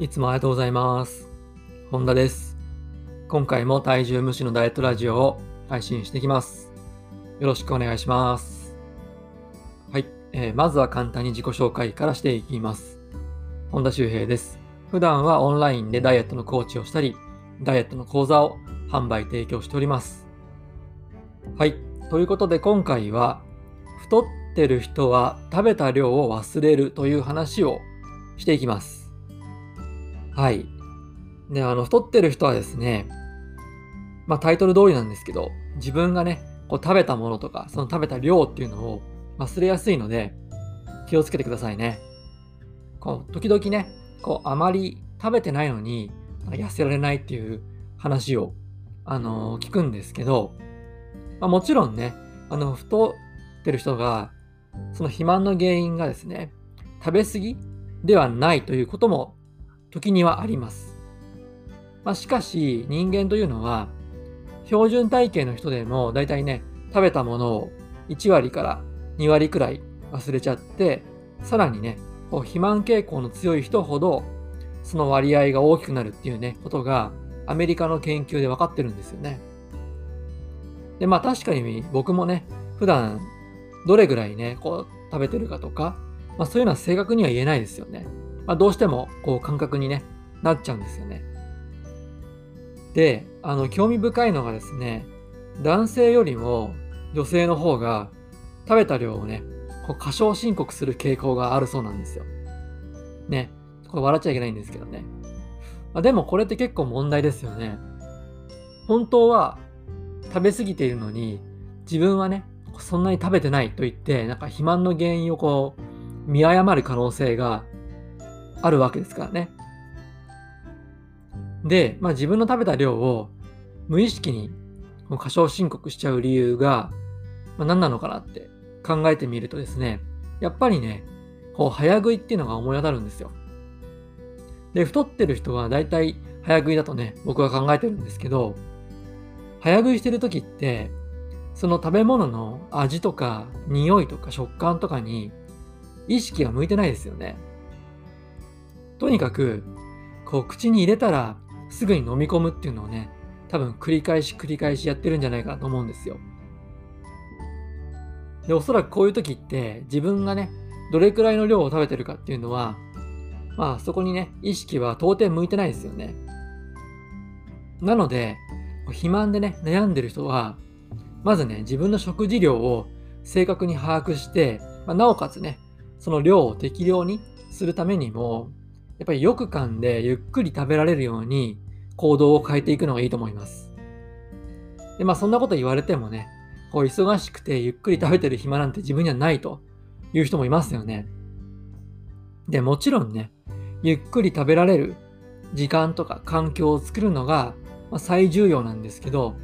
いつもありがとうございます。本田です。今回も体重無視のダイエットラジオを配信していきます。よろしくお願いします。はい、えーまずは簡単に自己紹介からしていきます。本田修平です。普段はオンラインでダイエットのコーチをしたり、ダイエットの講座を販売提供しております。はい、ということで今回は、太ってる人は食べた量を忘れるという話をしていきます。はい。で、あの、太ってる人はですね、まあタイトル通りなんですけど、自分がね、こう食べたものとか、その食べた量っていうのを忘れやすいので、気をつけてくださいね。こう、時々ね、こう、あまり食べてないのに、痩せられないっていう話を、あのー聞くんですけど、まあ、もちろんね、あの、太ってる人が、その肥満の原因がですね、食べ過ぎではないということも時にはあります。まあ、しかし人間というのは標準体型の人でもだいたいね食べたものを1割から2割くらい忘れちゃってさらにねこう肥満傾向の強い人ほどその割合が大きくなるっていうねことがアメリカの研究で分かってるんですよね。でまあ確かに僕もね普段どれぐらいねこう食べてるかとか、まあ、そういうのは正確には言えないですよね。まあ、どうしてもこう感覚に、ね、なっちゃうんですよね。で、あの興味深いのがですね、男性よりも女性の方が食べた量をね、こう過小申告する傾向があるそうなんですよ。ね、これ笑っちゃいけないんですけどね。まあ、でもこれって結構問題ですよね。本当は食べ過ぎているのに自分はね、そんなに食べてないと言って、なんか肥満の原因をこう見誤る可能性があるわけですからね。で、まあ、自分の食べた量を無意識に過小申告しちゃう理由が、ま、何なのかなって考えてみるとですね、やっぱりね、こう早食いっていうのが思い当たるんですよ。で、太ってる人は大体早食いだとね、僕は考えてるんですけど、早食いしてる時って、その食べ物の味とか匂いとか食感とかに意識が向いてないですよね。とにかく、こう口に入れたらすぐに飲み込むっていうのをね、多分繰り返し繰り返しやってるんじゃないかと思うんですよ。で、おそらくこういう時って自分がね、どれくらいの量を食べてるかっていうのは、まあそこにね、意識は到底向いてないですよね。なので、肥満でね、悩んでる人は、まずね、自分の食事量を正確に把握して、まあ、なおかつね、その量を適量にするためにも、やっぱりよく噛んでゆっくり食べられるように行動を変えていくのがいいと思います。で、まあそんなこと言われてもね、こう忙しくてゆっくり食べてる暇なんて自分にはないという人もいますよね。で、もちろんね、ゆっくり食べられる時間とか環境を作るのが最重要なんですけど、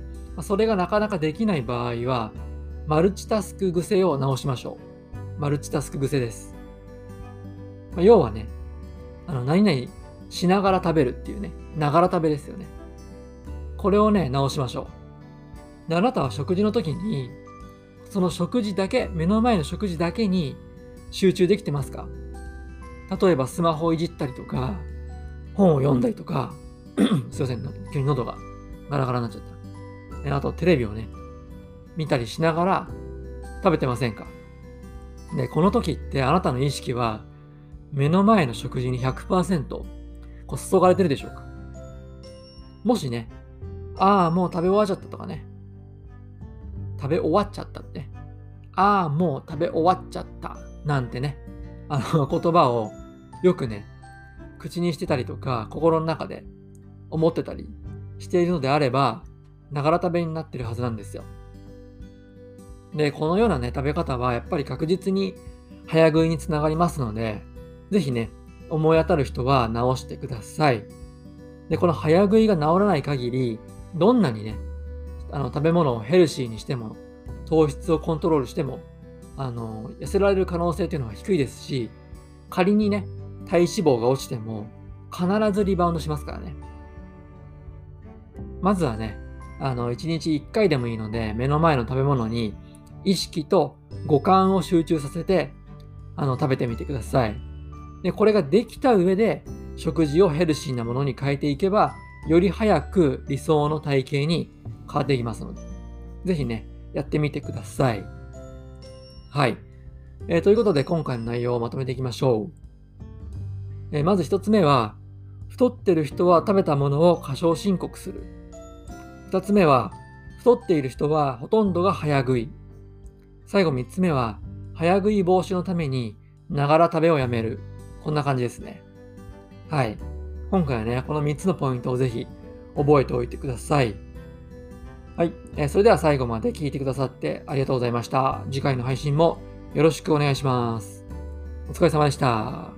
それがなかなかできない場合は、マルチタスク癖を直しましょう。マルチタスク癖です。ま要はね、あの、何々しながら食べるっていうね、ながら食べですよね。これをね、直しましょう。で、あなたは食事の時に、その食事だけ、目の前の食事だけに集中できてますか？例えばスマホをいじったりとか、本を読んだりとか、すいません、急に喉がガラガラになっちゃった。あとテレビをね、見たりしながら食べてませんか？で、この時ってあなたの意識は目の前の食事に100%こう注がれてるでしょうか？もしね、ああ、もう食べ終わっちゃったとかね、食べ終わっちゃったって、ああ、もう食べ終わっちゃったなんてね、あの 言葉をよくね、口にしてたりとか、心の中で思ってたりしているのであれば、ながら食べになってるはずなんですよ。で、このようなね、食べ方はやっぱり確実に早食いにつながりますので、ぜひね、思い当たる人は直してください。で、この早食いが治らない限り、どんなにね、あの食べ物をヘルシーにしても、糖質をコントロールしても、あの、痩せられる可能性というのは低いですし、仮にね、体脂肪が落ちても、必ずリバウンドしますからね。まずはね、あの、1日1回でもいいので、目の前の食べ物に意識と五感を集中させて、あの、食べてみてください。で、これができた上で、食事をヘルシーなものに変えていけば、より早く理想の体型に変わっていきますので、ぜひね、やってみてください。はい。えー、ということで、今回の内容をまとめていきましょう。えー、まず一つ目は、太ってる人は食べたものを過小申告する。二つ目は、太っている人はほとんどが早食い。最後三つ目は、早食い防止のために、ながら食べをやめる。こんな感じですね。はい。今回はね、この3つのポイントをぜひ覚えておいてください。はい。えそれでは最後まで聞いてくださってありがとうございました。次回の配信もよろしくお願いします。お疲れ様でした。